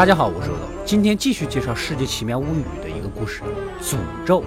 大家好，我是欧斗，今天继续介绍《世界奇妙物语》的一个故事——诅咒。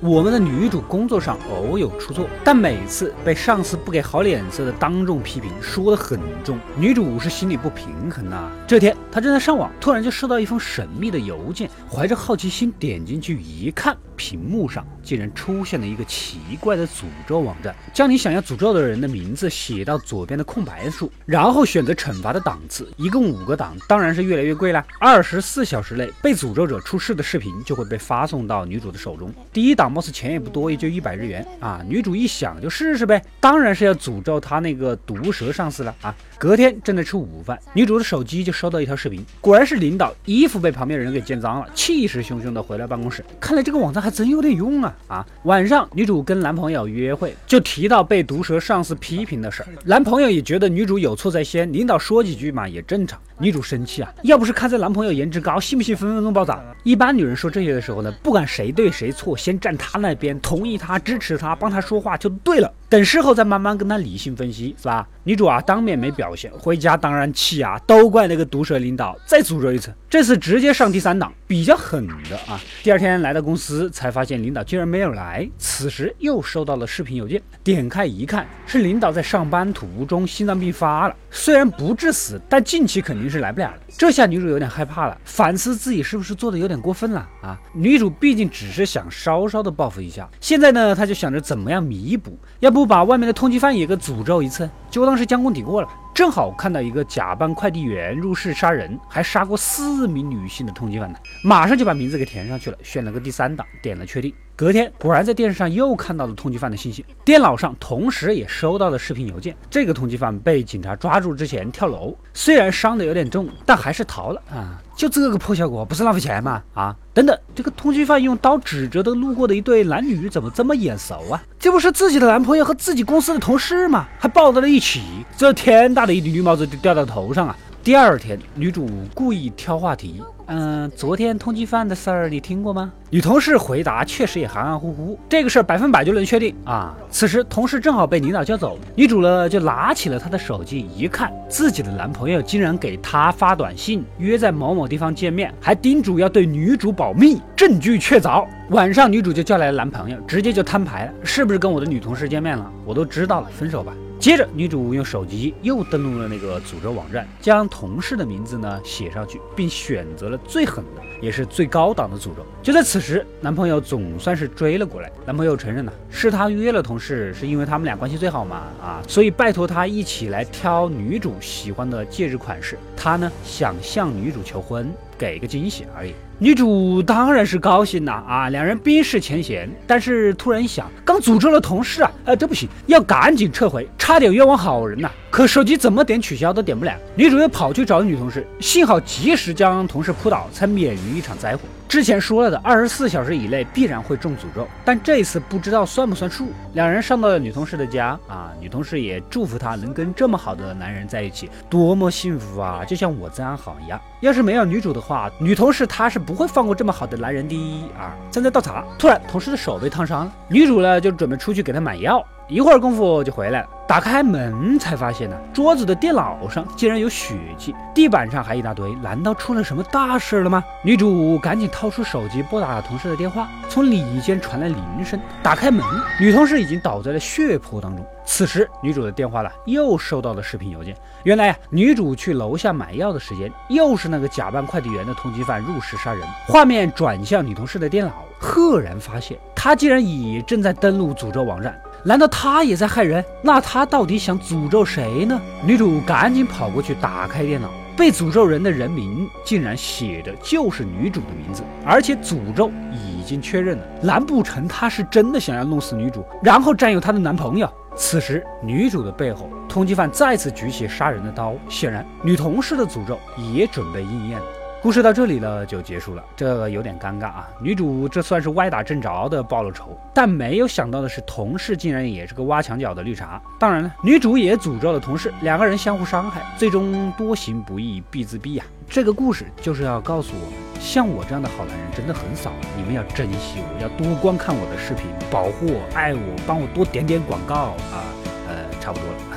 我们的女主工作上偶有出错，但每次被上司不给好脸色的当众批评，说的很重，女主是心里不平衡呐。这天，她正在上网，突然就收到一封神秘的邮件，怀着好奇心点进去一看，屏幕上竟然出现了一个奇怪的诅咒网站，将你想要诅咒的人的名字写到左边的空白处，然后选择惩罚的档次，一共五个档，当然是越来越贵了。二十四小时内被诅咒者出事的视频就会被发送到女主的手中。第一档。貌似钱也不多，也就一百日元啊！女主一想就试试呗，当然是要诅咒他那个毒蛇上司了啊！隔天正在吃午饭，女主的手机就收到一条视频，果然是领导衣服被旁边人给溅脏了，气势汹汹的回来办公室。看来这个网站还真有点用啊！啊，晚上女主跟男朋友约会，就提到被毒蛇上司批评的事儿，男朋友也觉得女主有错在先，领导说几句嘛也正常。女主生气啊，要不是看在男朋友颜值高，信不信分分钟爆炸？一般女人说这些的时候呢，不管谁对谁错，先站他那边，同意他，支持他，帮他说话就对了。等事后再慢慢跟他理性分析，是吧？女主啊，当面没表现，回家当然气啊，都怪那个毒舌领导，再诅咒一次。这次直接上第三档，比较狠的啊。第二天来到公司，才发现领导竟然没有来。此时又收到了视频邮件，点开一看，是领导在上班途中心脏病发了，虽然不致死，但近期肯定是来不了了。这下女主有点害怕了，反思自己是不是做的有点过分了啊？女主毕竟只是想稍稍的报复一下，现在呢，她就想着怎么样弥补，要不把外面的通缉犯也给诅咒一次，就当是将功抵过了。正好看到一个假扮快递员入室杀人，还杀过四名女性的通缉犯呢，马上就把名字给填上去了，选了个第三档，点了确定。隔天果然在电视上又看到了通缉犯的信息，电脑上同时也收到了视频邮件。这个通缉犯被警察抓住之前跳楼，虽然伤的有点重，但还是逃了啊！就这个破效果，不是浪费钱吗？啊，等等，这个通缉犯用刀指着的路过的一对男女，怎么这么眼熟啊？这不是自己的男朋友和自己公司的同事吗？还抱在了一起，这天大的一顶绿帽子就掉到头上啊！第二天，女主故意挑话题。嗯，昨天通缉犯的事儿你听过吗？女同事回答，确实也含含糊糊。这个事儿百分百就能确定啊！此时同事正好被领导叫走，女主呢就拿起了她的手机，一看自己的男朋友竟然给她发短信，约在某某地方见面，还叮嘱要对女主保密，证据确凿。晚上女主就叫来了男朋友，直接就摊牌了，是不是跟我的女同事见面了？我都知道了，分手吧。接着，女主用手机又登录了那个诅咒网站，将同事的名字呢写上去，并选择了最狠的，也是最高档的诅咒。就在此时，男朋友总算是追了过来。男朋友承认了，是他约了同事，是因为他们俩关系最好嘛？啊，所以拜托他一起来挑女主喜欢的戒指款式。他呢想向女主求婚。给个惊喜而已，女主当然是高兴了啊！两人冰释前嫌，但是突然一想，刚诅咒了同事啊，呃，这不行，要赶紧撤回，差点冤枉好人呐！可手机怎么点取消都点不了，女主又跑去找女同事，幸好及时将同事扑倒，才免于一场灾祸。之前说了的二十四小时以内必然会中诅咒，但这一次不知道算不算数。两人上到了女同事的家啊，女同事也祝福她能跟这么好的男人在一起，多么幸福啊！就像我这样好一样。要是没有女主的话，女同事她是不会放过这么好的男人的啊！正在倒茶，突然同事的手被烫伤了，女主呢就准备出去给他买药。一会儿功夫就回来了，打开门才发现呢，桌子的电脑上竟然有血迹，地板上还一大堆，难道出了什么大事了吗？女主赶紧掏出手机拨打了同事的电话，从里间传来铃声，打开门，女同事已经倒在了血泊当中。此时女主的电话呢又收到了视频邮件，原来呀，女主去楼下买药的时间，又是那个假扮快递员的通缉犯入室杀人。画面转向女同事的电脑，赫然发现她竟然也正在登录诅咒网站。难道他也在害人？那他到底想诅咒谁呢？女主赶紧跑过去打开电脑，被诅咒人的人名竟然写的就是女主的名字，而且诅咒已经确认了。难不成他是真的想要弄死女主，然后占有她的男朋友？此时，女主的背后，通缉犯再次举起杀人的刀，显然女同事的诅咒也准备应验了。故事到这里呢就结束了，这有点尴尬啊。女主这算是歪打正着的报了仇，但没有想到的是，同事竟然也是个挖墙脚的绿茶。当然了，女主也诅咒了同事，两个人相互伤害，最终多行不义必自毙呀。这个故事就是要告诉我们，像我这样的好男人真的很少，你们要珍惜我，要多观看我的视频，保护我，爱我，帮我多点点广告啊。呃，差不多了。